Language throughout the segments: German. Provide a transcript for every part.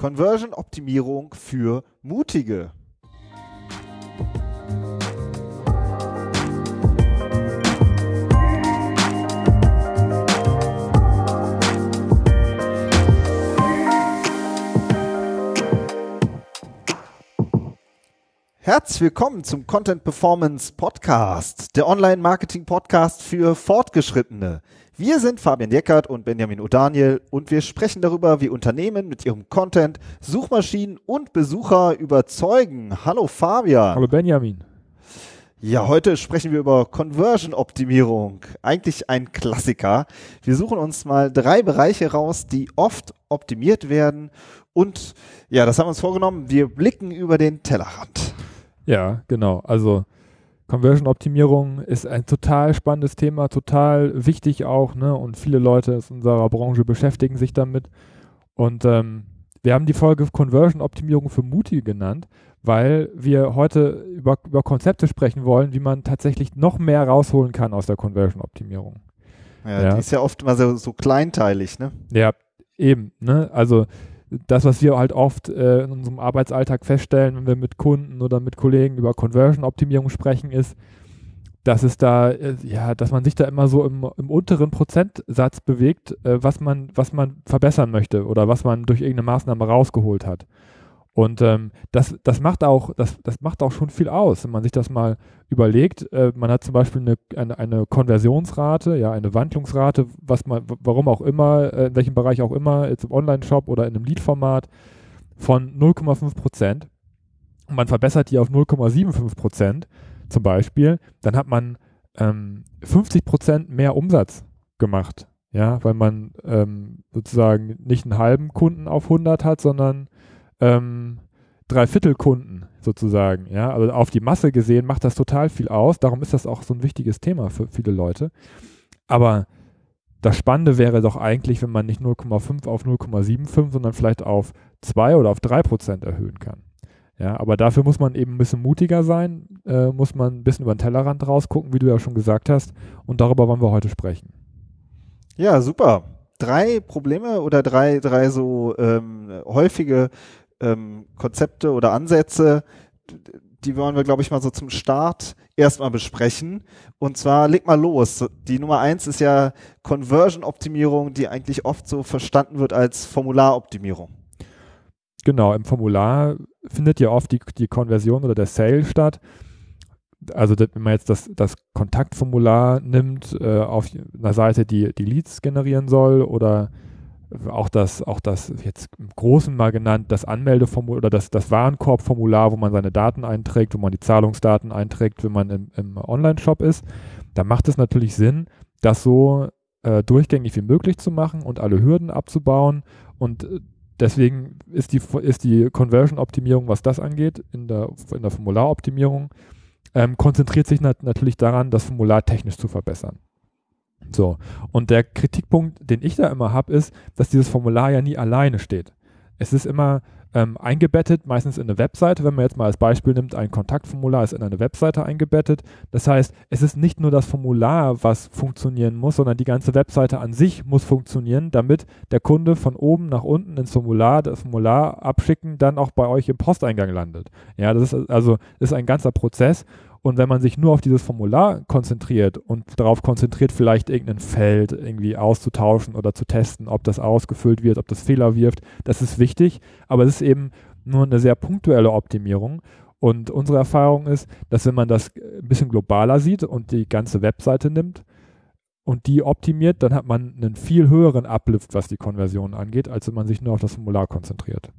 Conversion-Optimierung für Mutige. Herzlich willkommen zum Content Performance Podcast, der Online-Marketing-Podcast für Fortgeschrittene. Wir sind Fabian Deckert und Benjamin O'Daniel und wir sprechen darüber, wie Unternehmen mit ihrem Content Suchmaschinen und Besucher überzeugen. Hallo Fabian. Hallo Benjamin. Ja, heute sprechen wir über Conversion-Optimierung. Eigentlich ein Klassiker. Wir suchen uns mal drei Bereiche raus, die oft optimiert werden. Und ja, das haben wir uns vorgenommen. Wir blicken über den Tellerrand. Ja, genau. Also Conversion-Optimierung ist ein total spannendes Thema, total wichtig auch, ne? Und viele Leute aus unserer Branche beschäftigen sich damit. Und ähm, wir haben die Folge Conversion-Optimierung für Mutige genannt, weil wir heute über, über Konzepte sprechen wollen, wie man tatsächlich noch mehr rausholen kann aus der Conversion-Optimierung. Ja, ja, die ist ja oft mal so, so kleinteilig, ne? Ja, eben, ne? Also das, was wir halt oft äh, in unserem Arbeitsalltag feststellen, wenn wir mit Kunden oder mit Kollegen über Conversion-Optimierung sprechen, ist, dass es da, äh, ja, dass man sich da immer so im, im unteren Prozentsatz bewegt, äh, was man, was man verbessern möchte oder was man durch irgendeine Maßnahme rausgeholt hat. Und ähm, das, das, macht auch, das, das macht auch schon viel aus, wenn man sich das mal überlegt. Äh, man hat zum Beispiel eine, eine, eine, Konversionsrate, ja, eine Wandlungsrate, was man, warum auch immer, äh, in welchem Bereich auch immer, jetzt im Online-Shop oder in einem Lead-Format von 0,5 Prozent. Und man verbessert die auf 0,75 Prozent zum Beispiel, dann hat man ähm, 50 Prozent mehr Umsatz gemacht. Ja, weil man ähm, sozusagen nicht einen halben Kunden auf 100 hat, sondern ähm, Dreiviertelkunden sozusagen. Ja, also auf die Masse gesehen macht das total viel aus. Darum ist das auch so ein wichtiges Thema für viele Leute. Aber das Spannende wäre doch eigentlich, wenn man nicht 0,5 auf 0,75, sondern vielleicht auf 2 oder auf 3 Prozent erhöhen kann. Ja, aber dafür muss man eben ein bisschen mutiger sein, äh, muss man ein bisschen über den Tellerrand rausgucken, wie du ja schon gesagt hast. Und darüber wollen wir heute sprechen. Ja, super. Drei Probleme oder drei, drei so ähm, häufige ähm, Konzepte oder Ansätze, die wollen wir, glaube ich, mal so zum Start erstmal besprechen. Und zwar leg mal los. Die Nummer eins ist ja Conversion-Optimierung, die eigentlich oft so verstanden wird als Formularoptimierung. Genau, im Formular findet ja oft die, die Konversion oder der Sale statt. Also wenn man jetzt das, das Kontaktformular nimmt äh, auf einer Seite, die die Leads generieren soll oder auch das, auch das jetzt im Großen mal genannt, das Anmeldeformular oder das, das Warenkorbformular, wo man seine Daten einträgt, wo man die Zahlungsdaten einträgt, wenn man im, im Online-Shop ist, da macht es natürlich Sinn, das so äh, durchgängig wie möglich zu machen und alle Hürden abzubauen. Und äh, deswegen ist die, ist die Conversion-Optimierung, was das angeht, in der, in der Formularoptimierung, ähm, konzentriert sich nat natürlich daran, das Formular technisch zu verbessern. So. Und der Kritikpunkt, den ich da immer habe, ist, dass dieses Formular ja nie alleine steht. Es ist immer ähm, eingebettet, meistens in eine Webseite. Wenn man jetzt mal als Beispiel nimmt, ein Kontaktformular ist in eine Webseite eingebettet. Das heißt, es ist nicht nur das Formular, was funktionieren muss, sondern die ganze Webseite an sich muss funktionieren, damit der Kunde von oben nach unten ins Formular, das Formular abschicken, dann auch bei euch im Posteingang landet. Ja, das ist also ist ein ganzer Prozess und wenn man sich nur auf dieses Formular konzentriert und darauf konzentriert, vielleicht irgendein Feld irgendwie auszutauschen oder zu testen, ob das ausgefüllt wird, ob das Fehler wirft, das ist wichtig, aber es ist eben nur eine sehr punktuelle Optimierung. Und unsere Erfahrung ist, dass wenn man das ein bisschen globaler sieht und die ganze Webseite nimmt und die optimiert, dann hat man einen viel höheren Uplift, was die Konversion angeht, als wenn man sich nur auf das Formular konzentriert.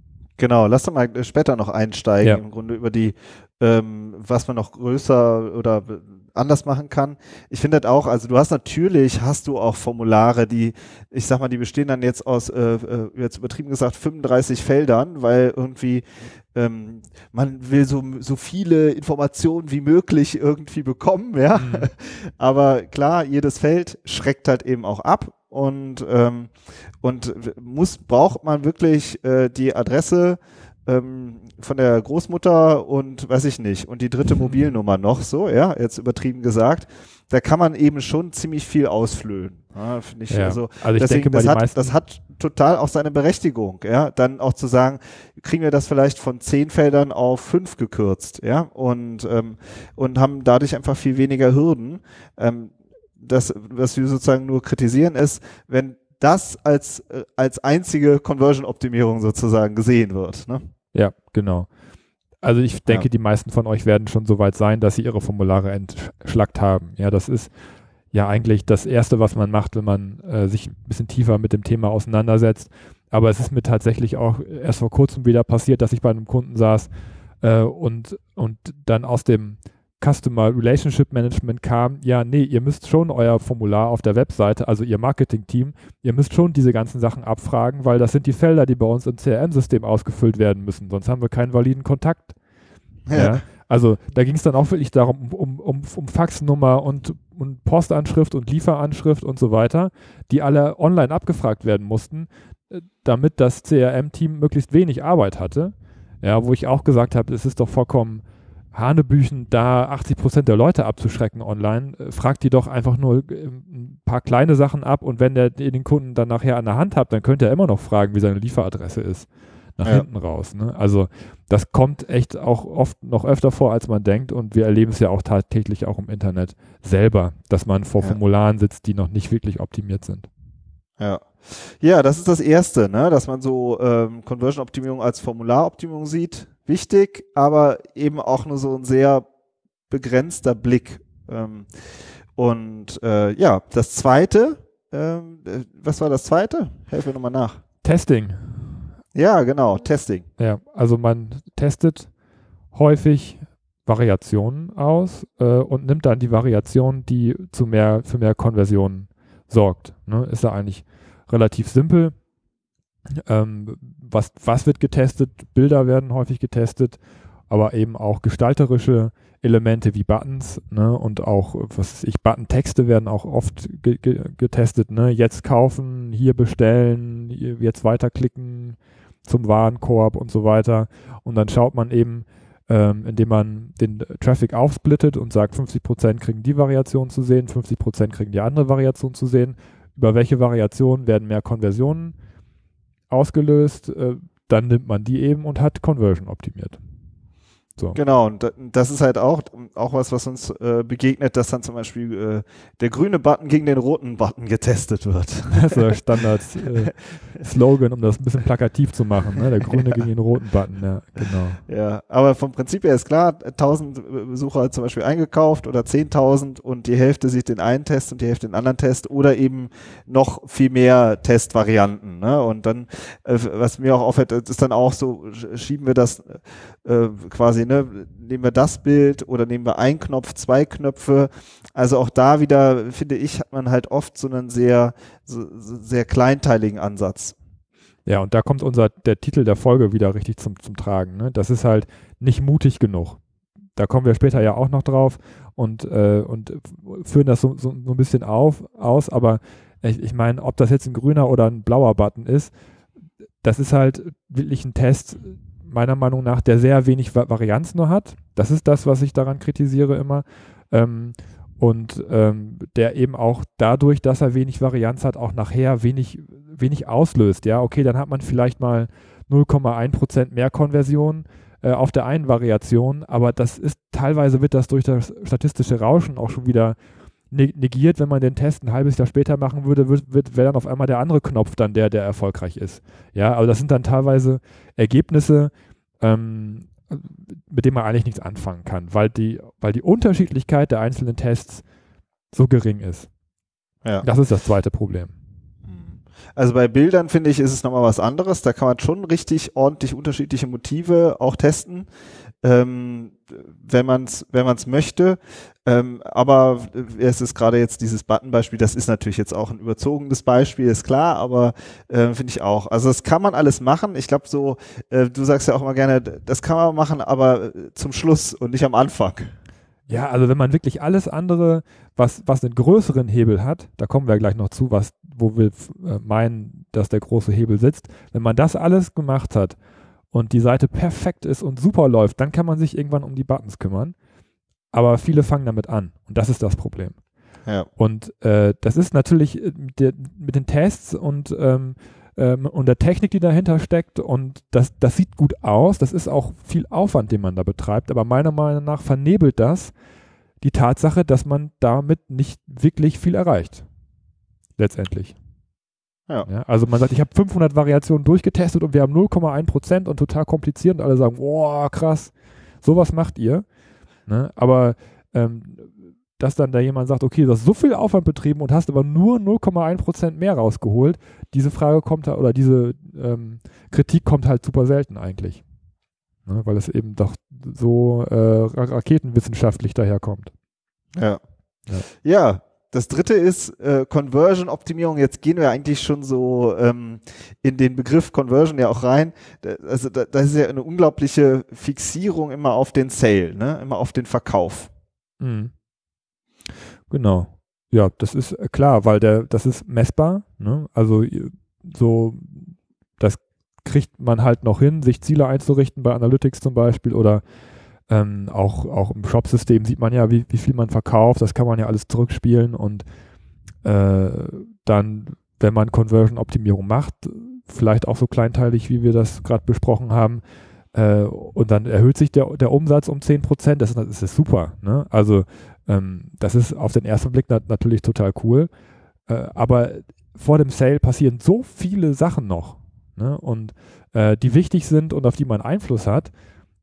Genau, lass doch mal später noch einsteigen, ja. im Grunde über die, ähm, was man noch größer oder anders machen kann. Ich finde das auch, also du hast natürlich, hast du auch Formulare, die, ich sag mal, die bestehen dann jetzt aus, äh, äh jetzt übertrieben gesagt, 35 Feldern, weil irgendwie ähm, man will so, so viele Informationen wie möglich irgendwie bekommen, ja. Mhm. Aber klar, jedes Feld schreckt halt eben auch ab und, ähm, und muss, braucht man wirklich äh, die Adresse, ähm, von der Großmutter und weiß ich nicht und die dritte Mobilnummer noch so, ja, jetzt übertrieben gesagt, da kann man eben schon ziemlich viel ausflöhen. Ja, Finde ich. Ja. Also, also ich deswegen, denke das, hat, das hat total auch seine Berechtigung, ja, dann auch zu sagen, kriegen wir das vielleicht von zehn Feldern auf fünf gekürzt, ja, und, ähm, und haben dadurch einfach viel weniger Hürden. Ähm, das, was wir sozusagen nur kritisieren, ist, wenn das als, als einzige Conversion-Optimierung sozusagen gesehen wird. Ne? Ja, genau. Also ich denke, ja. die meisten von euch werden schon so weit sein, dass sie ihre Formulare entschlackt haben. Ja, das ist ja eigentlich das Erste, was man macht, wenn man äh, sich ein bisschen tiefer mit dem Thema auseinandersetzt. Aber es ist mir tatsächlich auch erst vor kurzem wieder passiert, dass ich bei einem Kunden saß äh, und, und dann aus dem Customer Relationship Management kam, ja, nee, ihr müsst schon euer Formular auf der Webseite, also ihr Marketing-Team, ihr müsst schon diese ganzen Sachen abfragen, weil das sind die Felder, die bei uns im CRM-System ausgefüllt werden müssen, sonst haben wir keinen validen Kontakt. Ja. ja. Also da ging es dann auch wirklich darum, um, um, um Faxnummer und, und Postanschrift und Lieferanschrift und so weiter, die alle online abgefragt werden mussten, äh, damit das CRM-Team möglichst wenig Arbeit hatte. Ja, wo ich auch gesagt habe, es ist doch vollkommen Hanebüchen, da 80 Prozent der Leute abzuschrecken online, äh, fragt die doch einfach nur äh, ein paar kleine Sachen ab und wenn der den Kunden dann nachher an der Hand hat, dann könnte er immer noch fragen, wie seine Lieferadresse ist. Nach ja. hinten raus. Ne? Also das kommt echt auch oft noch öfter vor, als man denkt und wir erleben es ja auch tagtäglich auch im Internet selber, dass man vor ja. Formularen sitzt, die noch nicht wirklich optimiert sind. Ja. Ja, das ist das Erste, ne? dass man so ähm, Conversion-Optimierung als Formularoptimierung sieht wichtig, aber eben auch nur so ein sehr begrenzter Blick. Ähm, und äh, ja, das zweite, ähm, äh, was war das zweite? Helfe mir nochmal nach. Testing. Ja, genau, Testing. Ja, also man testet häufig Variationen aus äh, und nimmt dann die Variation, die zu mehr, für mehr Konversionen sorgt. Ne? Ist ja eigentlich relativ simpel. Ähm, was, was wird getestet? Bilder werden häufig getestet, aber eben auch gestalterische Elemente wie Buttons ne? und auch, was ich, Button-Texte werden auch oft ge ge getestet. Ne? Jetzt kaufen, hier bestellen, jetzt weiterklicken zum Warenkorb und so weiter. Und dann schaut man eben, ähm, indem man den Traffic aufsplittet und sagt, 50% kriegen die Variation zu sehen, 50% kriegen die andere Variation zu sehen. Über welche Variation werden mehr Konversionen ausgelöst, äh, dann nimmt man die eben und hat Conversion optimiert. So. Genau, und das ist halt auch, auch was, was uns äh, begegnet, dass dann zum Beispiel äh, der grüne Button gegen den roten Button getestet wird. Das ist der Standard-Slogan, äh, um das ein bisschen plakativ zu machen. Ne? Der grüne gegen den roten Button, ja, genau. Ja, aber vom Prinzip her ist klar, 1000 Besucher zum Beispiel eingekauft oder 10.000 und die Hälfte sieht den einen Test und die Hälfte den anderen Test oder eben noch viel mehr Testvarianten. Ne? Und dann, äh, was mir auch auffällt, ist dann auch so, schieben wir das äh, quasi ne, nehmen wir das Bild oder nehmen wir einen Knopf, zwei Knöpfe. Also auch da wieder, finde ich, hat man halt oft so einen sehr, so, sehr kleinteiligen Ansatz. Ja, und da kommt unser, der Titel der Folge wieder richtig zum, zum Tragen. Ne? Das ist halt nicht mutig genug. Da kommen wir später ja auch noch drauf und, äh, und führen das so, so, so ein bisschen auf, aus, aber ich, ich meine, ob das jetzt ein grüner oder ein blauer Button ist, das ist halt wirklich ein Test, meiner Meinung nach, der sehr wenig Varianz nur hat. Das ist das, was ich daran kritisiere immer. Ähm, und ähm, der eben auch dadurch, dass er wenig Varianz hat, auch nachher wenig, wenig auslöst. Ja, okay, dann hat man vielleicht mal 0,1% mehr Konversion äh, auf der einen Variation, aber das ist teilweise wird das durch das statistische Rauschen auch schon wieder ne-, negiert, wenn man den Test ein halbes Jahr später machen würde, wird, wird wäre dann auf einmal der andere Knopf dann der, der erfolgreich ist. Ja, aber das sind dann teilweise Ergebnisse, ähm, mit denen man eigentlich nichts anfangen kann, weil die, weil die Unterschiedlichkeit der einzelnen Tests so gering ist. Ja. Das ist das zweite Problem. Hm. Also bei Bildern finde ich, ist es nochmal was anderes. Da kann man schon richtig ordentlich unterschiedliche Motive auch testen ähm, wenn man es wenn man's möchte. Ähm, aber es ist gerade jetzt dieses Button-Beispiel, das ist natürlich jetzt auch ein überzogenes Beispiel, ist klar, aber äh, finde ich auch. Also das kann man alles machen. Ich glaube so, äh, du sagst ja auch immer gerne, das kann man machen, aber äh, zum Schluss und nicht am Anfang. Ja, also wenn man wirklich alles andere, was, was einen größeren Hebel hat, da kommen wir gleich noch zu, was, wo wir äh, meinen, dass der große Hebel sitzt, wenn man das alles gemacht hat und die Seite perfekt ist und super läuft, dann kann man sich irgendwann um die Buttons kümmern. Aber viele fangen damit an und das ist das Problem. Ja. Und äh, das ist natürlich äh, der, mit den Tests und, ähm, ähm, und der Technik, die dahinter steckt und das, das sieht gut aus. Das ist auch viel Aufwand, den man da betreibt. Aber meiner Meinung nach vernebelt das die Tatsache, dass man damit nicht wirklich viel erreicht. Letztendlich. Ja. ja. also man sagt, ich habe 500 Variationen durchgetestet und wir haben 0,1 Prozent und total kompliziert und alle sagen, boah, krass, sowas macht ihr. Ne? Aber ähm, dass dann da jemand sagt, okay, du hast so viel Aufwand betrieben und hast aber nur 0,1 Prozent mehr rausgeholt, diese Frage kommt da, oder diese ähm, Kritik kommt halt super selten eigentlich. Ne? Weil es eben doch so äh, raketenwissenschaftlich daherkommt. Ja. Ja, ja das dritte ist äh, Conversion-Optimierung. Jetzt gehen wir eigentlich schon so ähm, in den Begriff Conversion ja auch rein. Da, also da, das ist ja eine unglaubliche Fixierung immer auf den Sale, ne? immer auf den Verkauf. Mhm. Genau. Ja, das ist äh, klar, weil der, das ist messbar. Ne? Also so, das kriegt man halt noch hin, sich Ziele einzurichten bei Analytics zum Beispiel oder ähm, auch, auch im Shop-System sieht man ja, wie, wie viel man verkauft. Das kann man ja alles zurückspielen und äh, dann, wenn man Conversion-Optimierung macht, vielleicht auch so kleinteilig, wie wir das gerade besprochen haben, äh, und dann erhöht sich der, der Umsatz um 10 Prozent, das, das ist super. Ne? Also ähm, das ist auf den ersten Blick nat natürlich total cool. Äh, aber vor dem Sale passieren so viele Sachen noch ne? und äh, die wichtig sind und auf die man Einfluss hat,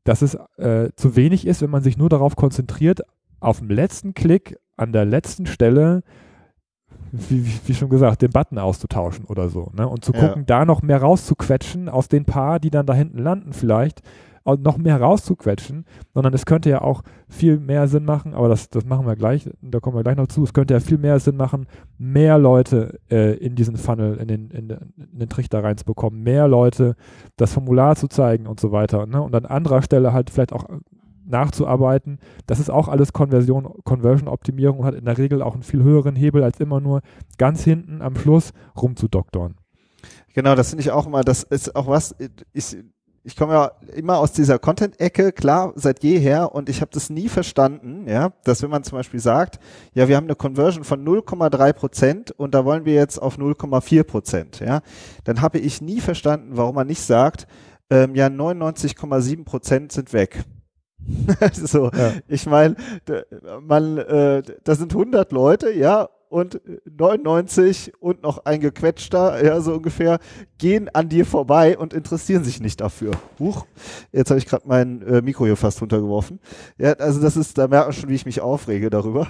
dass es äh, zu wenig ist, wenn man sich nur darauf konzentriert, auf dem letzten Klick an der letzten Stelle, wie, wie schon gesagt, den Button auszutauschen oder so. Ne? Und zu gucken, ja. da noch mehr rauszuquetschen aus den paar, die dann da hinten landen vielleicht, noch mehr rauszuquetschen, sondern es könnte ja auch viel mehr Sinn machen, aber das, das machen wir gleich, da kommen wir gleich noch zu, es könnte ja viel mehr Sinn machen, mehr Leute äh, in diesen Funnel, in den, in, in den Trichter reinzubekommen, mehr Leute das Formular zu zeigen und so weiter. Ne? Und an anderer Stelle halt vielleicht auch nachzuarbeiten. Das ist auch alles Konversion, Conversion-Optimierung und hat in der Regel auch einen viel höheren Hebel, als immer nur ganz hinten am Schluss rumzudoktoren. Genau, das finde ich auch immer, das ist auch was, ich, ich komme ja immer aus dieser Content-Ecke, klar, seit jeher und ich habe das nie verstanden, ja, dass wenn man zum Beispiel sagt, ja, wir haben eine Conversion von 0,3 Prozent und da wollen wir jetzt auf 0,4 Prozent, ja, dann habe ich nie verstanden, warum man nicht sagt, ähm, ja, 99,7 Prozent sind weg. so, ja. ich meine, man, äh, das sind 100 Leute, ja, und 99 und noch ein gequetschter, ja, so ungefähr, gehen an dir vorbei und interessieren sich nicht dafür. Huch, jetzt habe ich gerade mein äh, Mikro hier fast runtergeworfen. Ja, also das ist, da merkt man schon, wie ich mich aufrege darüber.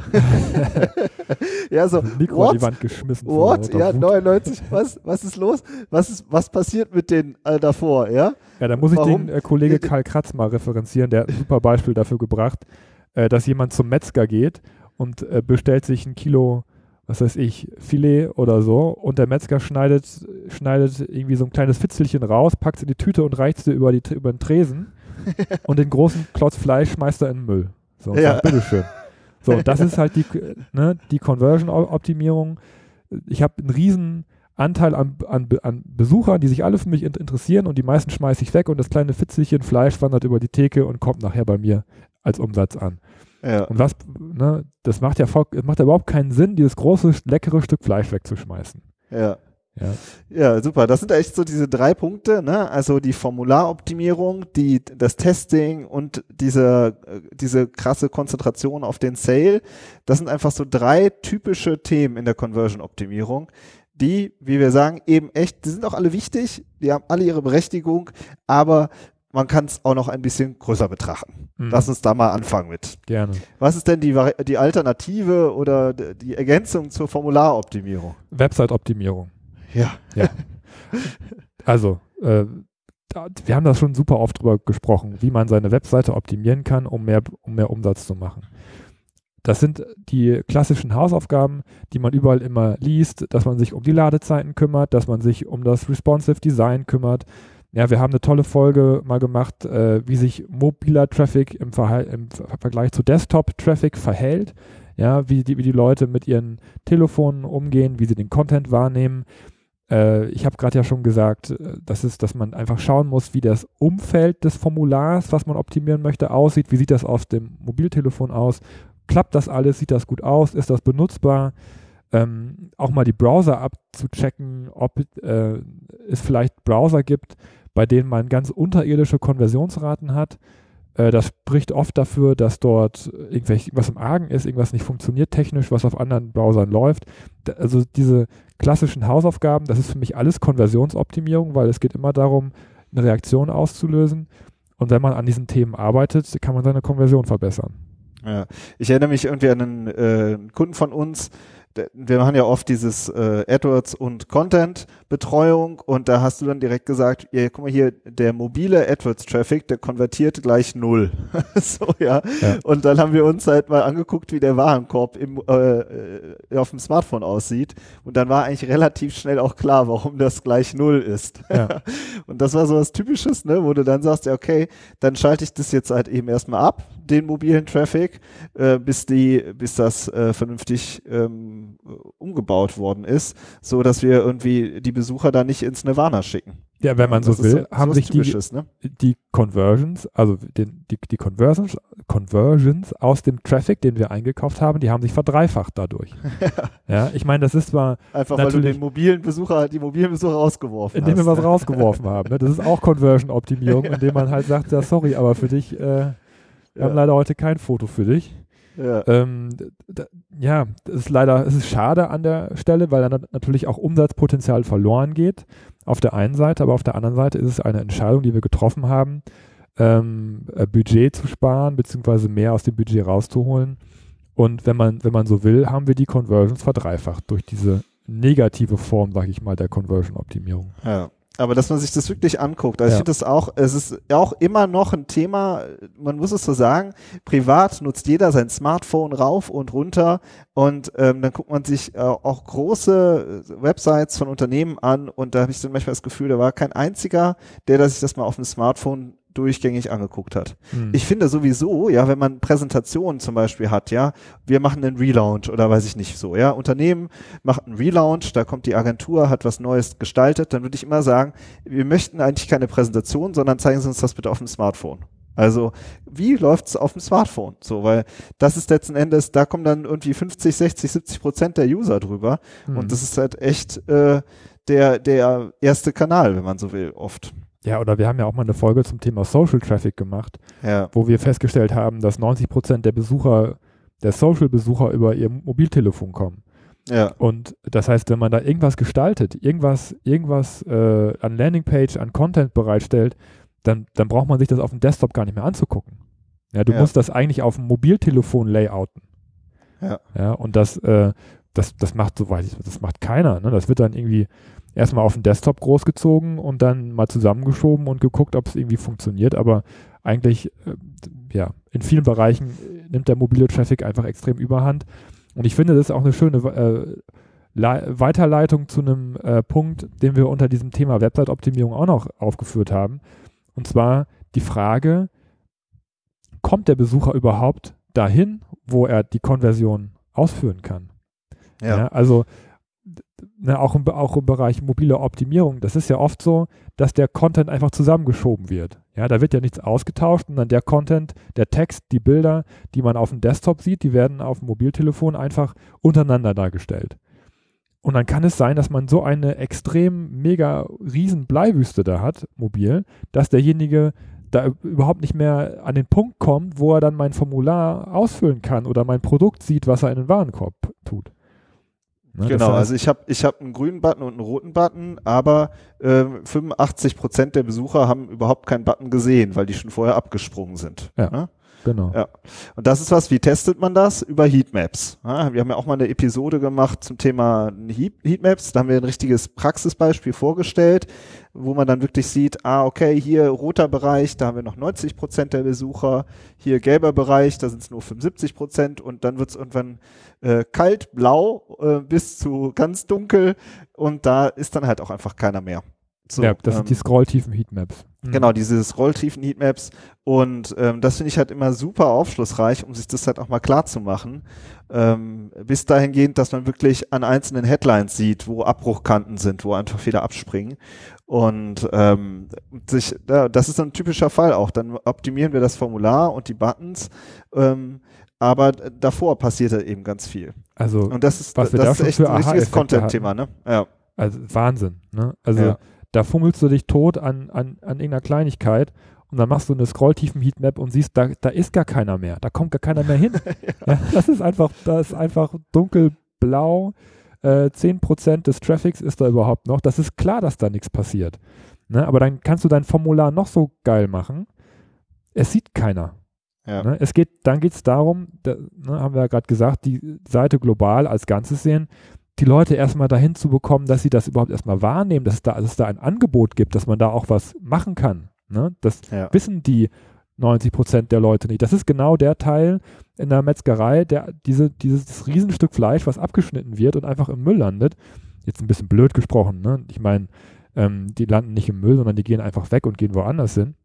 ja, so, Mikro what? die Wand geschmissen. What? Ja, 99, was, was ist los? Was ist, was passiert mit denen äh, davor, ja? Ja, da muss ich Warum? den äh, Kollege Karl Kratz mal referenzieren, der hat ein super Beispiel dafür gebracht, äh, dass jemand zum Metzger geht und äh, bestellt sich ein Kilo was weiß ich, Filet oder so und der Metzger schneidet, schneidet irgendwie so ein kleines Fitzelchen raus, packt es in die Tüte und reicht es über, die, über den Tresen und den großen Klotz Fleisch schmeißt er in den Müll. So, ja. sagt, bitteschön. So, das ist halt die, ne, die Conversion-Optimierung. Ich habe einen riesen Anteil an, an, an, Besuchern, die sich alle für mich interessieren und die meisten schmeiße ich weg und das kleine Fitzelchen Fleisch wandert über die Theke und kommt nachher bei mir als Umsatz an. Ja. Und was, ne, das macht ja voll, macht ja überhaupt keinen Sinn, dieses große, leckere Stück Fleisch wegzuschmeißen. Ja. Ja. ja, super. Das sind echt so diese drei Punkte, ne? Also die Formularoptimierung, die, das Testing und diese, diese krasse Konzentration auf den Sale. Das sind einfach so drei typische Themen in der Conversion-Optimierung, die, wie wir sagen, eben echt, die sind auch alle wichtig, die haben alle ihre Berechtigung, aber man kann es auch noch ein bisschen größer betrachten. Mhm. Lass uns da mal anfangen mit. Gerne. Was ist denn die, die Alternative oder die Ergänzung zur Formularoptimierung? Website-Optimierung. Ja. ja. Also, äh, wir haben da schon super oft drüber gesprochen, wie man seine Webseite optimieren kann, um mehr, um mehr Umsatz zu machen. Das sind die klassischen Hausaufgaben, die man überall immer liest, dass man sich um die Ladezeiten kümmert, dass man sich um das Responsive Design kümmert, ja, wir haben eine tolle Folge mal gemacht, äh, wie sich mobiler Traffic im, Verhal im Vergleich zu Desktop-Traffic verhält. Ja, wie die, wie die Leute mit ihren Telefonen umgehen, wie sie den Content wahrnehmen. Äh, ich habe gerade ja schon gesagt, äh, das ist, dass man einfach schauen muss, wie das Umfeld des Formulars, was man optimieren möchte, aussieht. Wie sieht das auf dem Mobiltelefon aus? Klappt das alles? Sieht das gut aus? Ist das benutzbar? Ähm, auch mal die Browser abzuchecken, ob äh, es vielleicht Browser gibt, bei denen man ganz unterirdische Konversionsraten hat. Äh, das spricht oft dafür, dass dort irgendwas im Argen ist, irgendwas nicht funktioniert technisch, was auf anderen Browsern läuft. Da, also diese klassischen Hausaufgaben, das ist für mich alles Konversionsoptimierung, weil es geht immer darum, eine Reaktion auszulösen. Und wenn man an diesen Themen arbeitet, kann man seine Konversion verbessern. Ja, ich erinnere mich irgendwie an einen äh, Kunden von uns, wir machen ja oft dieses äh, AdWords und Content-Betreuung und da hast du dann direkt gesagt, ja, guck mal hier, der mobile AdWords-Traffic, der konvertiert gleich null. so, ja? ja. Und dann haben wir uns halt mal angeguckt, wie der Warenkorb im, äh, äh, auf dem Smartphone aussieht und dann war eigentlich relativ schnell auch klar, warum das gleich null ist. Ja. und das war so was Typisches, ne, wo du dann sagst, ja, okay, dann schalte ich das jetzt halt eben erstmal ab, den mobilen Traffic, äh, bis die, bis das äh, vernünftig ähm, umgebaut worden ist, so dass wir irgendwie die Besucher da nicht ins Nirvana schicken. Ja, wenn man so will, so, haben sich die, ne? die Conversions, also den, die, die Conversions, Conversions aus dem Traffic, den wir eingekauft haben, die haben sich verdreifacht dadurch. ja, ich meine, das ist zwar einfach, weil du den mobilen Besucher, die mobilen Besucher rausgeworfen indem hast. Indem wir was rausgeworfen haben. Ne? Das ist auch Conversion-Optimierung, indem man halt sagt, ja, sorry, aber für dich äh, wir ja. haben leider heute kein Foto für dich. Ja. Ähm, ja, das ist leider, es ist schade an der Stelle, weil dann natürlich auch Umsatzpotenzial verloren geht. Auf der einen Seite, aber auf der anderen Seite ist es eine Entscheidung, die wir getroffen haben, ähm, äh, Budget zu sparen, beziehungsweise mehr aus dem Budget rauszuholen. Und wenn man, wenn man so will, haben wir die Conversions verdreifacht durch diese negative Form, sag ich mal, der Conversion-Optimierung. Ja aber dass man sich das wirklich anguckt. Also ja. ich finde das auch, es ist auch immer noch ein Thema, man muss es so sagen, privat nutzt jeder sein Smartphone rauf und runter und ähm, dann guckt man sich äh, auch große Websites von Unternehmen an und da habe ich dann manchmal das Gefühl, da war kein einziger, der sich das mal auf dem Smartphone durchgängig angeguckt hat. Hm. Ich finde sowieso, ja, wenn man Präsentationen zum Beispiel hat, ja, wir machen einen Relaunch oder weiß ich nicht so, ja, Unternehmen macht einen Relaunch, da kommt die Agentur, hat was Neues gestaltet, dann würde ich immer sagen, wir möchten eigentlich keine Präsentation, sondern zeigen Sie uns das bitte auf dem Smartphone. Also, wie läuft's auf dem Smartphone? So, weil das ist letzten Endes, da kommen dann irgendwie 50, 60, 70 Prozent der User drüber. Mhm. Und das ist halt echt äh, der, der erste Kanal, wenn man so will, oft. Ja, oder wir haben ja auch mal eine Folge zum Thema Social Traffic gemacht, ja. wo wir festgestellt haben, dass 90 Prozent der Besucher, der Social-Besucher über ihr Mobiltelefon kommen. Ja. Und das heißt, wenn man da irgendwas gestaltet, irgendwas, irgendwas äh, an Landingpage, an Content bereitstellt, dann, dann braucht man sich das auf dem Desktop gar nicht mehr anzugucken. Ja, du ja. musst das eigentlich auf dem Mobiltelefon layouten. Ja. Ja, und das, äh, das, das macht, soweit ich, das macht keiner. Ne? Das wird dann irgendwie erstmal auf den Desktop großgezogen und dann mal zusammengeschoben und geguckt, ob es irgendwie funktioniert. Aber eigentlich, äh, ja, in vielen Bereichen nimmt der mobile Traffic einfach extrem überhand. Und ich finde, das ist auch eine schöne äh, Weiterleitung zu einem äh, Punkt, den wir unter diesem Thema Website-Optimierung auch noch aufgeführt haben. Und zwar die Frage, kommt der Besucher überhaupt dahin, wo er die Konversion ausführen kann? Ja. ja also ne, auch, im, auch im Bereich mobile Optimierung, das ist ja oft so, dass der Content einfach zusammengeschoben wird. Ja, da wird ja nichts ausgetauscht und dann der Content, der Text, die Bilder, die man auf dem Desktop sieht, die werden auf dem Mobiltelefon einfach untereinander dargestellt. Und dann kann es sein, dass man so eine extrem mega riesen Bleiwüste da hat, mobil, dass derjenige da überhaupt nicht mehr an den Punkt kommt, wo er dann mein Formular ausfüllen kann oder mein Produkt sieht, was er in den Warenkorb. Ne, genau, heißt, also ich habe ich hab einen grünen Button und einen roten Button, aber äh, 85 Prozent der Besucher haben überhaupt keinen Button gesehen, weil die schon vorher abgesprungen sind. Ja. Ne? Genau. Ja. Und das ist was, wie testet man das? Über Heatmaps. Ja, wir haben ja auch mal eine Episode gemacht zum Thema Heatmaps. Da haben wir ein richtiges Praxisbeispiel vorgestellt, wo man dann wirklich sieht, ah, okay, hier roter Bereich, da haben wir noch 90 Prozent der Besucher, hier gelber Bereich, da sind es nur 75 Prozent und dann wird es irgendwann äh, kalt, blau äh, bis zu ganz dunkel und da ist dann halt auch einfach keiner mehr. So, ja, das ähm, sind die scrolltiefen Heatmaps. Mhm. Genau, diese scrolltiefen Heatmaps. Und ähm, das finde ich halt immer super aufschlussreich, um sich das halt auch mal klar zu machen. Ähm, bis dahingehend, dass man wirklich an einzelnen Headlines sieht, wo Abbruchkanten sind, wo einfach Fehler abspringen. Und ähm, sich, ja, das ist ein typischer Fall auch. Dann optimieren wir das Formular und die Buttons. Ähm, aber davor passiert da eben ganz viel. Also, und das ist, was das da ist echt ein richtiges Content-Thema, ne? Ja. Also Wahnsinn, ne? Also ja. Da fummelst du dich tot an, an, an irgendeiner Kleinigkeit und dann machst du eine scrolltiefen Heatmap und siehst, da, da ist gar keiner mehr, da kommt gar keiner mehr hin. ja. Ja, das ist einfach, da ist einfach dunkelblau. Äh, 10% des Traffics ist da überhaupt noch. Das ist klar, dass da nichts passiert. Ne? Aber dann kannst du dein Formular noch so geil machen. Es sieht keiner. Ja. Ne? Es geht, dann geht es darum, da, ne, haben wir ja gerade gesagt, die Seite global als Ganzes sehen, die Leute erstmal dahin zu bekommen, dass sie das überhaupt erstmal wahrnehmen, dass es da, dass es da ein Angebot gibt, dass man da auch was machen kann. Ne? Das ja. wissen die 90 Prozent der Leute nicht. Das ist genau der Teil in der Metzgerei, der diese, dieses Riesenstück Fleisch, was abgeschnitten wird und einfach im Müll landet. Jetzt ein bisschen blöd gesprochen, ne? Ich meine, ähm, die landen nicht im Müll, sondern die gehen einfach weg und gehen woanders hin.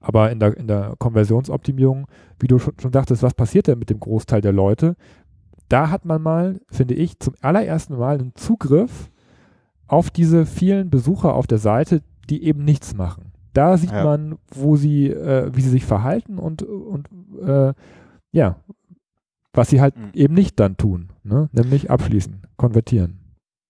Aber in der, in der Konversionsoptimierung, wie du schon, schon dachtest, was passiert denn mit dem Großteil der Leute? Da hat man mal, finde ich, zum allerersten Mal einen Zugriff auf diese vielen Besucher auf der Seite, die eben nichts machen. Da sieht ja. man, wo sie, äh, wie sie sich verhalten und, und äh, ja, was sie halt mhm. eben nicht dann tun, ne? nämlich abschließen, konvertieren.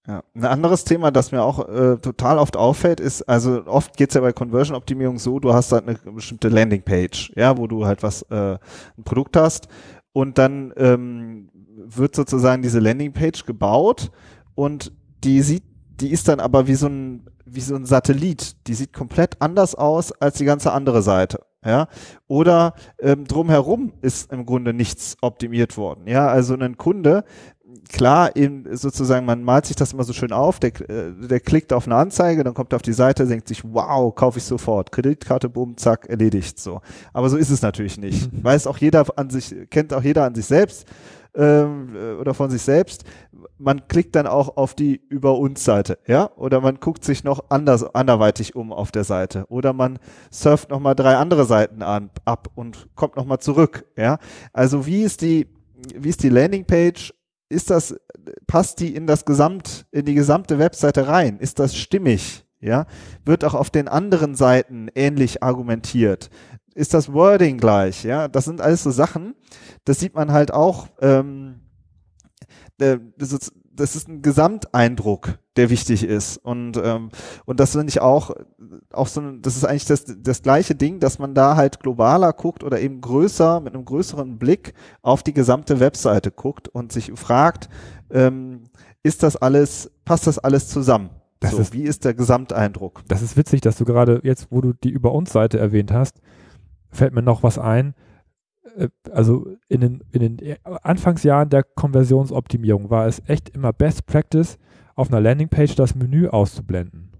Ja. Ein anderes Thema, das mir auch äh, total oft auffällt, ist, also oft geht's ja bei Conversion-Optimierung so, du hast halt eine bestimmte Landingpage, ja, wo du halt was, äh, ein Produkt hast und dann ähm, wird sozusagen diese Landingpage gebaut und die sieht, die ist dann aber wie so ein, wie so ein Satellit. Die sieht komplett anders aus als die ganze andere Seite. Ja, oder ähm, drumherum ist im Grunde nichts optimiert worden. Ja, also ein Kunde, klar, eben sozusagen, man malt sich das immer so schön auf, der, äh, der klickt auf eine Anzeige, dann kommt er auf die Seite, denkt sich, wow, kaufe ich sofort. Kreditkarte, boom, zack, erledigt, so. Aber so ist es natürlich nicht. Weiß auch jeder an sich, kennt auch jeder an sich selbst oder von sich selbst. Man klickt dann auch auf die Über uns Seite, ja, oder man guckt sich noch anders, anderweitig um auf der Seite, oder man surft nochmal drei andere Seiten an, ab und kommt nochmal zurück, ja. Also wie ist die, wie ist die Landingpage ist das, passt die in das Gesamt, in die gesamte Webseite rein? Ist das stimmig? Ja, wird auch auf den anderen Seiten ähnlich argumentiert. Ist das Wording gleich? Ja, das sind alles so Sachen. Das sieht man halt auch. Ähm, äh, das, ist, das ist ein Gesamteindruck, der wichtig ist. Und, ähm, und das finde ich auch, auch so, das ist eigentlich das, das gleiche Ding, dass man da halt globaler guckt oder eben größer, mit einem größeren Blick auf die gesamte Webseite guckt und sich fragt, ähm, ist das alles, passt das alles zusammen? Das so, ist, wie ist der Gesamteindruck? Das ist witzig, dass du gerade jetzt, wo du die Über uns Seite erwähnt hast, fällt mir noch was ein, äh, also in den, in den Anfangsjahren der Konversionsoptimierung war es echt immer Best Practice, auf einer Landingpage das Menü auszublenden.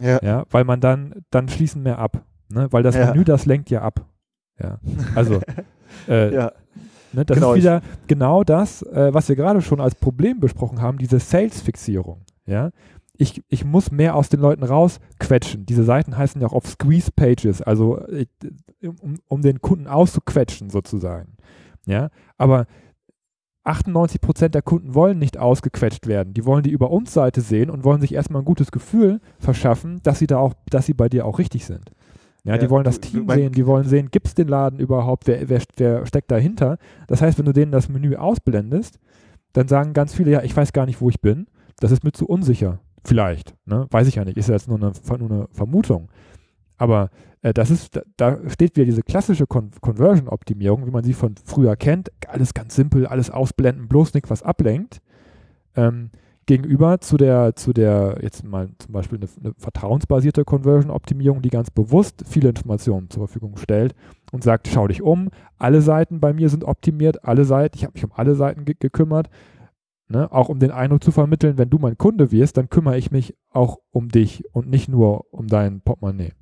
Ja. ja weil man dann, dann schließen mehr ab. Ne? Weil das ja. Menü, das lenkt ja ab. Ja. Also, äh, ja. Ne, das genau, ist wieder genau das, äh, was wir gerade schon als Problem besprochen haben, diese Sales-Fixierung. Ja, ich, ich muss mehr aus den Leuten rausquetschen. Diese Seiten heißen ja auch auf Squeeze Pages, also äh, um, um den Kunden auszuquetschen sozusagen. Ja, aber 98 Prozent der Kunden wollen nicht ausgequetscht werden. Die wollen die über uns Seite sehen und wollen sich erstmal ein gutes Gefühl verschaffen, dass sie da auch, dass sie bei dir auch richtig sind. Ja, ja die wollen das Team sehen, die wollen sehen, gibt es den Laden überhaupt, wer, wer, wer steckt dahinter. Das heißt, wenn du denen das Menü ausblendest, dann sagen ganz viele, ja, ich weiß gar nicht, wo ich bin. Das ist mir zu unsicher. Vielleicht, ne? weiß ich ja nicht, ist ja jetzt nur eine, nur eine Vermutung. Aber äh, das ist, da, da, steht wieder diese klassische Con Conversion-Optimierung, wie man sie von früher kennt. Alles ganz simpel, alles ausblenden, bloß nicht was ablenkt. Ähm, gegenüber zu der, zu der, jetzt mal zum Beispiel eine, eine vertrauensbasierte Conversion-Optimierung, die ganz bewusst viele Informationen zur Verfügung stellt und sagt, schau dich um, alle Seiten bei mir sind optimiert, alle Seiten, ich habe mich um alle Seiten ge gekümmert Ne? Auch um den Eindruck zu vermitteln, wenn du mein Kunde wirst, dann kümmere ich mich auch um dich und nicht nur um dein Portemonnaie.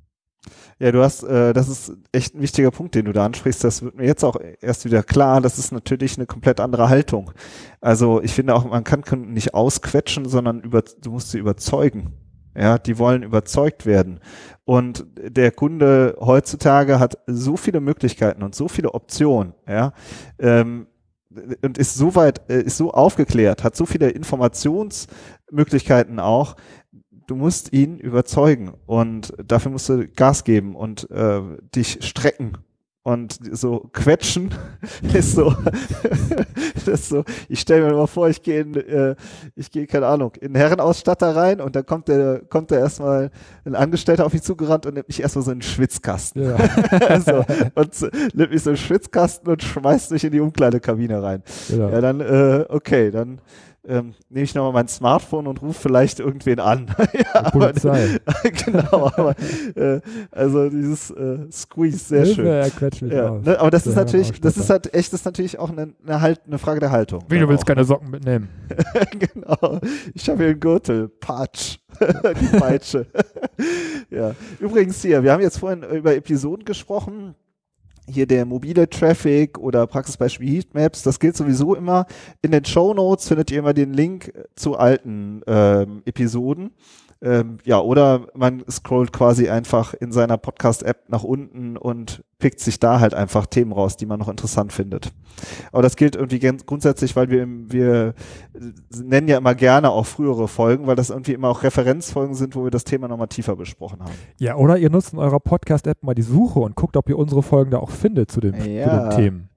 Ja, du hast, äh, das ist echt ein wichtiger Punkt, den du da ansprichst. Das wird mir jetzt auch erst wieder klar. Das ist natürlich eine komplett andere Haltung. Also ich finde auch, man kann Kunden nicht ausquetschen, sondern über, du musst sie überzeugen. Ja, die wollen überzeugt werden. Und der Kunde heutzutage hat so viele Möglichkeiten und so viele Optionen, ja, ähm, und ist so weit, äh, ist so aufgeklärt, hat so viele Informationsmöglichkeiten auch. Du musst ihn überzeugen und dafür musst du Gas geben und äh, dich strecken und so quetschen ist so, das ist so ich stelle mir mal vor, ich gehe in, äh, ich gehe, keine Ahnung, in einen Herrenausstatter rein und dann kommt der, kommt da erstmal ein Angestellter auf mich zugerannt und nimmt mich erstmal so einen Schwitzkasten. Ja. so, und nimmt mich so einen Schwitzkasten und schmeißt mich in die Umkleidekabine rein. Genau. Ja, dann, äh, okay, dann ähm, nehme ich nochmal mein Smartphone und rufe vielleicht irgendwen an. ja, Polizei. Aber, genau, aber äh, also dieses äh, Squeeze, sehr Hilfe, schön. Er quetscht mich ja, ne, aber das ist natürlich, das ist halt echt, das ist natürlich auch eine, eine, halt, eine Frage der Haltung. Wie, du willst auch. keine Socken mitnehmen? genau. Ich habe hier einen Gürtel. Patsch. Die Peitsche. ja. Übrigens hier, wir haben jetzt vorhin über Episoden gesprochen hier der mobile Traffic oder Praxisbeispiel Heatmaps, das gilt sowieso immer. In den Show Notes findet ihr immer den Link zu alten ähm, Episoden. Ähm, ja, oder man scrollt quasi einfach in seiner Podcast-App nach unten und pickt sich da halt einfach Themen raus, die man noch interessant findet. Aber das gilt irgendwie grundsätzlich, weil wir, wir nennen ja immer gerne auch frühere Folgen, weil das irgendwie immer auch Referenzfolgen sind, wo wir das Thema nochmal tiefer besprochen haben. Ja, oder ihr nutzt in eurer Podcast-App mal die Suche und guckt, ob ihr unsere Folgen da auch findet zu, dem, ja. zu den Themen.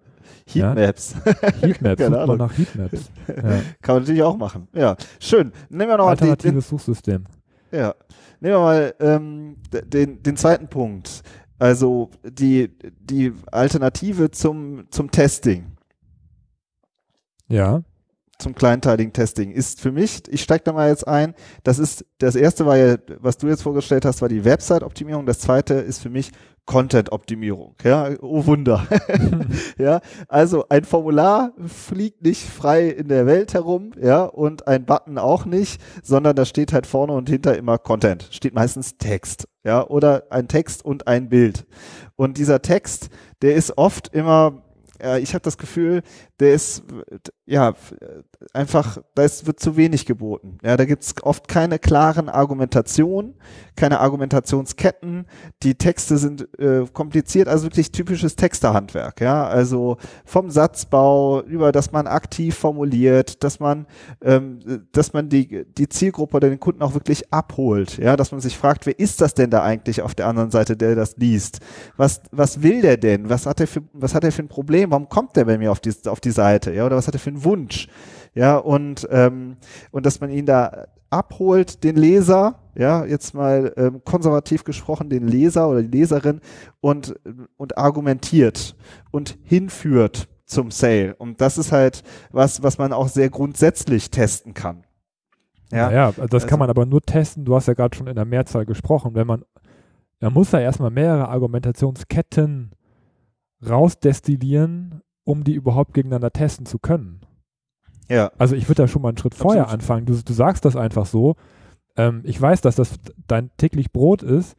Heatmaps. Ja? Heatmaps, sucht mal nach Heatmaps. Ja. Kann man natürlich auch machen. Ja, schön. Nehmen wir noch Alternatives die, den, Suchsystem. Ja. Nehmen wir mal ähm, den, den zweiten Punkt. Also die, die Alternative zum, zum Testing. Ja. Zum kleinteiligen Testing ist für mich, ich steige da mal jetzt ein, das ist, das erste war ja, was du jetzt vorgestellt hast, war die Website-Optimierung. Das zweite ist für mich Content-Optimierung. Ja, oh Wunder. ja, also ein Formular fliegt nicht frei in der Welt herum, ja, und ein Button auch nicht, sondern da steht halt vorne und hinter immer Content. Steht meistens Text, ja, oder ein Text und ein Bild. Und dieser Text, der ist oft immer ich habe das Gefühl, der ist ja einfach, da ist, wird zu wenig geboten. Ja, da gibt's oft keine klaren Argumentationen, keine Argumentationsketten. Die Texte sind äh, kompliziert, also wirklich typisches Texterhandwerk. Ja, also vom Satzbau über, dass man aktiv formuliert, dass man, ähm, dass man die die Zielgruppe oder den Kunden auch wirklich abholt. Ja, dass man sich fragt, wer ist das denn da eigentlich auf der anderen Seite, der das liest? Was was will der denn? Was hat er für was hat er für ein Problem? Warum kommt der bei mir auf die auf die Seite? Ja, oder was hat er für einen Wunsch? Ja, und, ähm, und dass man ihn da abholt, den Leser, ja, jetzt mal ähm, konservativ gesprochen, den Leser oder die Leserin und, und argumentiert und hinführt zum Sale. Und das ist halt was, was man auch sehr grundsätzlich testen kann. Ja, ja das also, kann man aber nur testen. Du hast ja gerade schon in der Mehrzahl gesprochen. Wenn man, man muss da erstmal mehrere Argumentationsketten rausdestillieren, um die überhaupt gegeneinander testen zu können. Ja. Also ich würde da schon mal einen Schritt Absolut. vorher anfangen. Du, du sagst das einfach so. Ähm, ich weiß, dass das dein täglich Brot ist,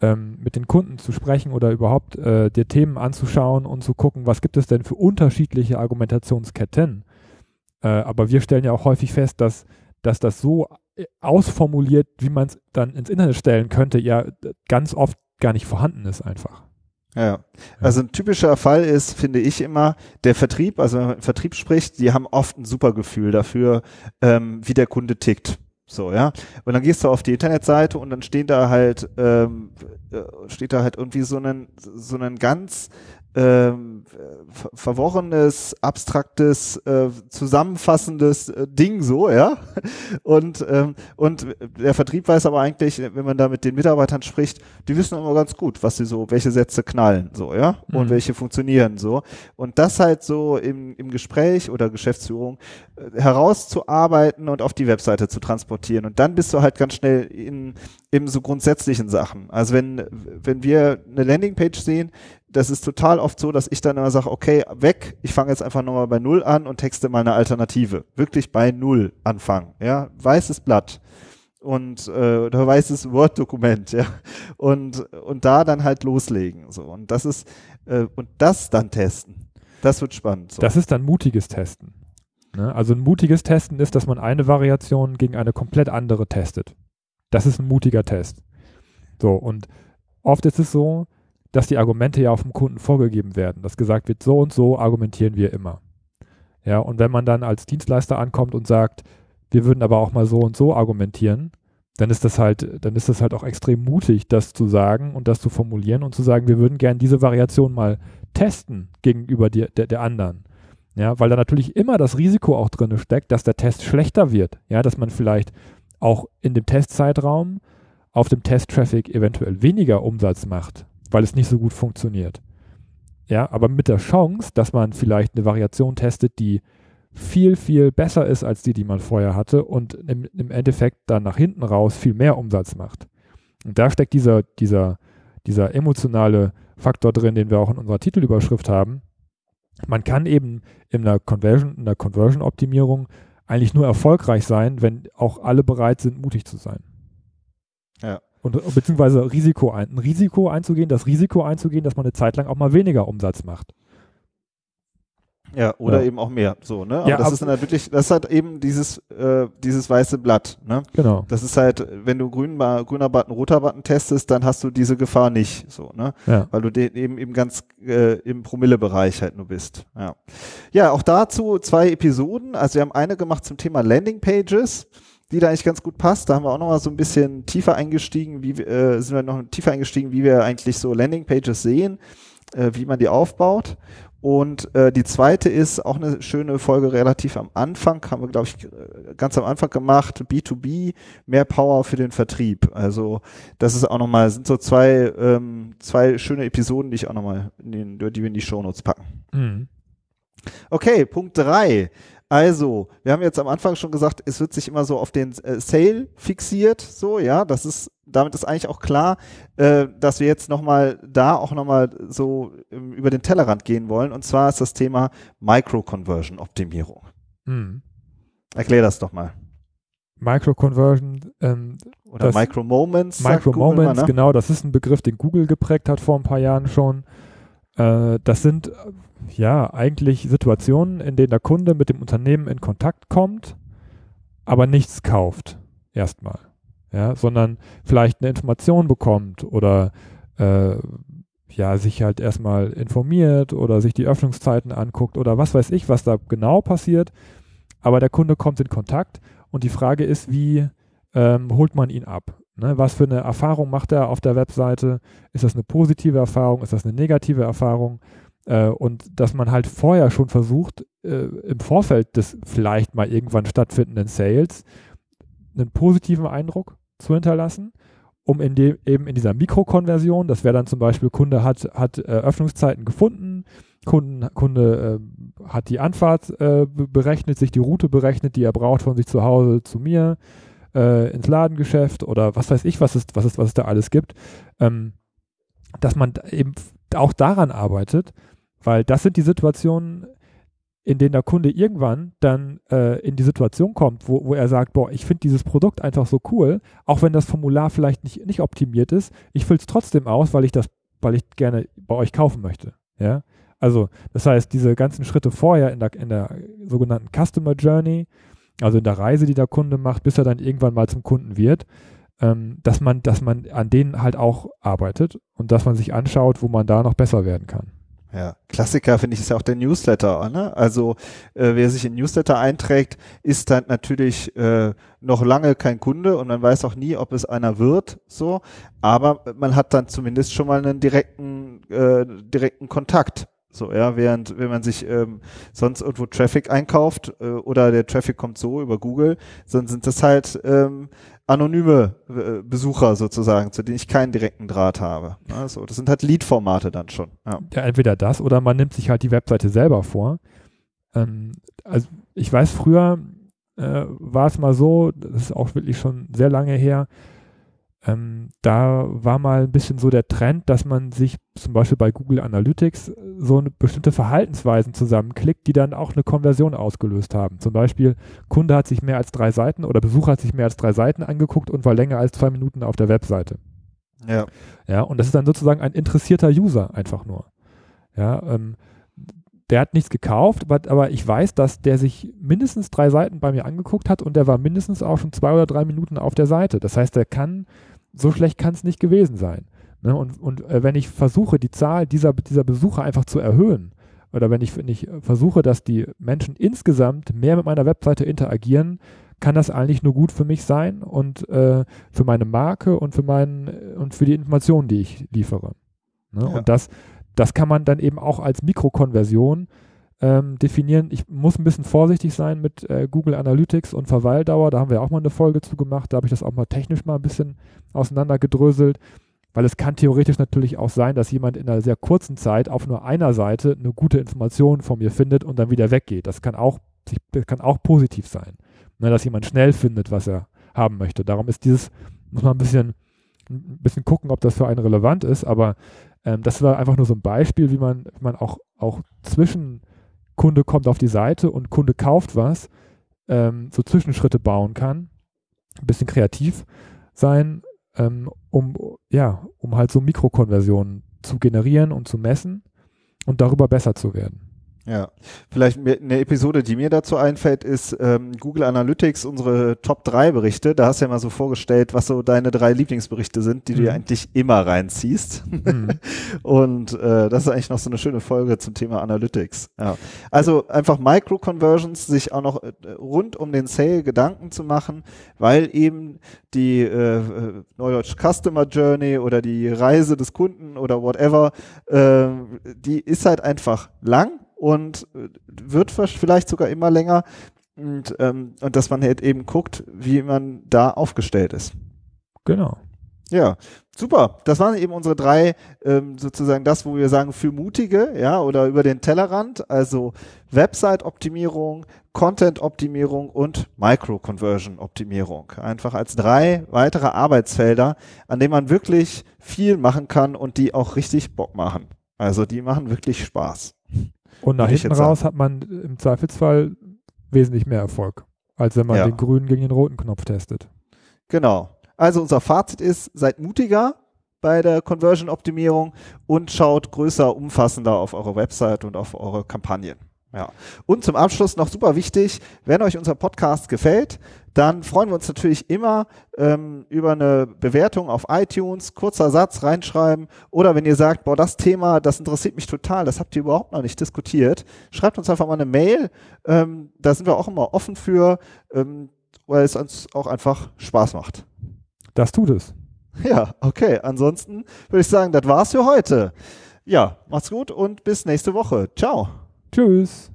ähm, mit den Kunden zu sprechen oder überhaupt äh, dir Themen anzuschauen und zu gucken, was gibt es denn für unterschiedliche Argumentationsketten. Äh, aber wir stellen ja auch häufig fest, dass, dass das so äh, ausformuliert, wie man es dann ins Internet stellen könnte, ja ganz oft gar nicht vorhanden ist einfach. Ja, also ein typischer Fall ist, finde ich immer, der Vertrieb, also wenn man mit Vertrieb spricht, die haben oft ein super Gefühl dafür, ähm, wie der Kunde tickt. So, ja. Und dann gehst du auf die Internetseite und dann stehen da halt, ähm, äh, steht da halt irgendwie so ein, so ein ganz ähm, verworrenes, abstraktes, äh, zusammenfassendes äh, Ding so, ja. Und, ähm, und der Vertrieb weiß aber eigentlich, wenn man da mit den Mitarbeitern spricht, die wissen immer ganz gut, was sie so, welche Sätze knallen, so, ja, und mhm. welche funktionieren so. Und das halt so im, im Gespräch oder Geschäftsführung äh, herauszuarbeiten und auf die Webseite zu transportieren. Und dann bist du halt ganz schnell in, in so grundsätzlichen Sachen. Also wenn, wenn wir eine Landingpage sehen, das ist total oft so, dass ich dann immer sage, okay, weg, ich fange jetzt einfach nochmal bei Null an und texte mal eine Alternative. Wirklich bei Null anfangen, ja, weißes Blatt und äh, oder weißes Word-Dokument, ja, und und da dann halt loslegen, so und das ist äh, und das dann testen, das wird spannend. So. Das ist dann mutiges Testen. Ne? Also ein mutiges Testen ist, dass man eine Variation gegen eine komplett andere testet. Das ist ein mutiger Test. So, und oft ist es so, dass die Argumente ja auf dem Kunden vorgegeben werden, dass gesagt wird, so und so argumentieren wir immer. Ja, und wenn man dann als Dienstleister ankommt und sagt, wir würden aber auch mal so und so argumentieren, dann ist das halt, dann ist das halt auch extrem mutig, das zu sagen und das zu formulieren und zu sagen, wir würden gerne diese Variation mal testen gegenüber die, der, der anderen. Ja, weil da natürlich immer das Risiko auch drin steckt, dass der Test schlechter wird. Ja, dass man vielleicht auch in dem Testzeitraum auf dem Testtraffic eventuell weniger Umsatz macht, weil es nicht so gut funktioniert. Ja, aber mit der Chance, dass man vielleicht eine Variation testet, die viel, viel besser ist als die, die man vorher hatte und im, im Endeffekt dann nach hinten raus viel mehr Umsatz macht. Und da steckt dieser, dieser, dieser emotionale Faktor drin, den wir auch in unserer Titelüberschrift haben. Man kann eben in der Conversion, in der Conversion-Optimierung eigentlich nur erfolgreich sein, wenn auch alle bereit sind, mutig zu sein. Ja. Und beziehungsweise Risiko ein, ein Risiko einzugehen, das Risiko einzugehen, dass man eine Zeit lang auch mal weniger Umsatz macht. Ja, oder ja. eben auch mehr. So, ne? Aber ja, das ist dann halt wirklich, das ist halt eben dieses, äh, dieses weiße Blatt, ne? Genau. Das ist halt, wenn du grün, grüner Button, roter Button testest, dann hast du diese Gefahr nicht, so, ne? Ja. Weil du den eben eben ganz äh, im Promillebereich halt nur bist. Ja. Ja, auch dazu zwei Episoden. Also wir haben eine gemacht zum Thema Landing Pages die da eigentlich ganz gut passt. Da haben wir auch noch mal so ein bisschen tiefer eingestiegen, wie äh, sind wir noch tiefer eingestiegen, wie wir eigentlich so Landing Pages sehen, äh, wie man die aufbaut. Und äh, die zweite ist auch eine schöne Folge relativ am Anfang, haben wir, glaube ich, ganz am Anfang gemacht, B2B, mehr Power für den Vertrieb. Also das ist auch nochmal, sind so zwei, ähm, zwei schöne Episoden, die ich auch nochmal, die wir in die Shownotes packen. Mhm. Okay, Punkt drei. Also, wir haben jetzt am Anfang schon gesagt, es wird sich immer so auf den äh, Sale fixiert, so, ja, das ist, damit ist eigentlich auch klar, äh, dass wir jetzt nochmal da auch nochmal so ähm, über den Tellerrand gehen wollen, und zwar ist das Thema Micro-Conversion-Optimierung. Hm. Erklär das doch mal. Micro-Conversion ähm, oder Micro-Moments. Micro-Moments, ne? genau, das ist ein Begriff, den Google geprägt hat vor ein paar Jahren schon. Äh, das sind ja eigentlich Situationen, in denen der Kunde mit dem Unternehmen in Kontakt kommt, aber nichts kauft erstmal, ja, sondern vielleicht eine Information bekommt oder äh, ja, sich halt erstmal informiert oder sich die Öffnungszeiten anguckt oder was weiß ich, was da genau passiert. Aber der Kunde kommt in Kontakt und die Frage ist, wie ähm, holt man ihn ab? Ne, was für eine Erfahrung macht er auf der Webseite? Ist das eine positive Erfahrung? Ist das eine negative Erfahrung? Äh, und dass man halt vorher schon versucht, äh, im Vorfeld des vielleicht mal irgendwann stattfindenden Sales einen positiven Eindruck zu hinterlassen, um in dem, eben in dieser Mikrokonversion, das wäre dann zum Beispiel, Kunde hat, hat äh, Öffnungszeiten gefunden, Kunden, Kunde äh, hat die Anfahrt äh, berechnet, sich die Route berechnet, die er braucht von sich zu Hause zu mir, äh, ins Ladengeschäft oder was weiß ich, was es, was es, was es da alles gibt, ähm, dass man eben auch daran arbeitet, weil das sind die Situationen, in denen der Kunde irgendwann dann äh, in die Situation kommt, wo, wo er sagt, boah, ich finde dieses Produkt einfach so cool, auch wenn das Formular vielleicht nicht, nicht optimiert ist, ich fülle es trotzdem aus, weil ich das, weil ich gerne bei euch kaufen möchte. Ja. Also, das heißt, diese ganzen Schritte vorher in der, in der sogenannten Customer Journey, also in der Reise, die der Kunde macht, bis er dann irgendwann mal zum Kunden wird, ähm, dass man, dass man an denen halt auch arbeitet und dass man sich anschaut, wo man da noch besser werden kann. Ja, Klassiker finde ich ist ja auch der Newsletter. Ne? Also äh, wer sich in Newsletter einträgt, ist dann natürlich äh, noch lange kein Kunde und man weiß auch nie, ob es einer wird. So, aber man hat dann zumindest schon mal einen direkten äh, direkten Kontakt. So, ja, während wenn man sich ähm, sonst irgendwo Traffic einkauft äh, oder der Traffic kommt so über Google, dann sind das halt ähm, anonyme äh, Besucher sozusagen, zu denen ich keinen direkten Draht habe. Also das sind halt Lead-Formate dann schon. Ja. ja. entweder das oder man nimmt sich halt die Webseite selber vor. Ähm, also ich weiß, früher äh, war es mal so, das ist auch wirklich schon sehr lange her, ähm, da war mal ein bisschen so der Trend, dass man sich zum Beispiel bei Google Analytics so eine bestimmte Verhaltensweisen zusammenklickt, die dann auch eine Konversion ausgelöst haben. Zum Beispiel, Kunde hat sich mehr als drei Seiten oder Besucher hat sich mehr als drei Seiten angeguckt und war länger als zwei Minuten auf der Webseite. Ja. Ja, und das ist dann sozusagen ein interessierter User einfach nur. Ja, ähm, der hat nichts gekauft, aber, aber, ich weiß, dass der sich mindestens drei Seiten bei mir angeguckt hat und der war mindestens auch schon zwei oder drei Minuten auf der Seite. Das heißt, der kann, so schlecht kann es nicht gewesen sein. Ne? Und, und äh, wenn ich versuche, die Zahl dieser, dieser Besucher einfach zu erhöhen, oder wenn ich, wenn ich versuche, dass die Menschen insgesamt mehr mit meiner Webseite interagieren, kann das eigentlich nur gut für mich sein und äh, für meine Marke und für meinen und für die Informationen, die ich liefere. Ne? Ja. Und das, das kann man dann eben auch als Mikrokonversion ähm, definieren. Ich muss ein bisschen vorsichtig sein mit äh, Google Analytics und Verweildauer. Da haben wir auch mal eine Folge zu gemacht. Da habe ich das auch mal technisch mal ein bisschen auseinandergedröselt. Weil es kann theoretisch natürlich auch sein, dass jemand in einer sehr kurzen Zeit auf nur einer Seite eine gute Information von mir findet und dann wieder weggeht. Das kann auch, das kann auch positiv sein. Ne, dass jemand schnell findet, was er haben möchte. Darum ist dieses, muss man ein bisschen, ein bisschen gucken, ob das für einen relevant ist, aber ähm, das war einfach nur so ein Beispiel, wie man, wie man auch, auch zwischen Kunde kommt auf die Seite und Kunde kauft was, ähm, so Zwischenschritte bauen kann, ein bisschen kreativ sein, ähm, um, ja, um halt so Mikrokonversionen zu generieren und zu messen und darüber besser zu werden. Ja, vielleicht eine Episode, die mir dazu einfällt, ist ähm, Google Analytics, unsere Top 3 Berichte. Da hast du ja mal so vorgestellt, was so deine drei Lieblingsberichte sind, die mhm. du ja eigentlich immer reinziehst. Mhm. Und äh, das ist eigentlich noch so eine schöne Folge zum Thema Analytics. Ja. Also einfach Micro-Conversions, sich auch noch äh, rund um den Sale Gedanken zu machen, weil eben die äh, äh Neudeutsch Customer Journey oder die Reise des Kunden oder whatever, äh, die ist halt einfach lang und äh, wird vielleicht sogar immer länger und, ähm, und dass man halt eben guckt, wie man da aufgestellt ist. Genau. Ja, super. Das waren eben unsere drei, ähm, sozusagen das, wo wir sagen, für Mutige, ja, oder über den Tellerrand, also Website-Optimierung, Content-Optimierung und Micro-Conversion-Optimierung. Einfach als drei weitere Arbeitsfelder, an denen man wirklich viel machen kann und die auch richtig Bock machen. Also die machen wirklich Spaß. Und nach hinten raus hat man im Zweifelsfall wesentlich mehr Erfolg, als wenn man ja. den grünen gegen den roten Knopf testet. Genau. Also unser Fazit ist, seid mutiger bei der Conversion-Optimierung und schaut größer, umfassender auf eure Website und auf eure Kampagnen. Ja. Und zum Abschluss noch super wichtig, wenn euch unser Podcast gefällt, dann freuen wir uns natürlich immer ähm, über eine Bewertung auf iTunes, kurzer Satz reinschreiben oder wenn ihr sagt, boah, das Thema, das interessiert mich total, das habt ihr überhaupt noch nicht diskutiert, schreibt uns einfach mal eine Mail, ähm, da sind wir auch immer offen für, ähm, weil es uns auch einfach Spaß macht. Das tut es. Ja, okay. Ansonsten würde ich sagen, das war's für heute. Ja, macht's gut und bis nächste Woche. Ciao. Tschüss.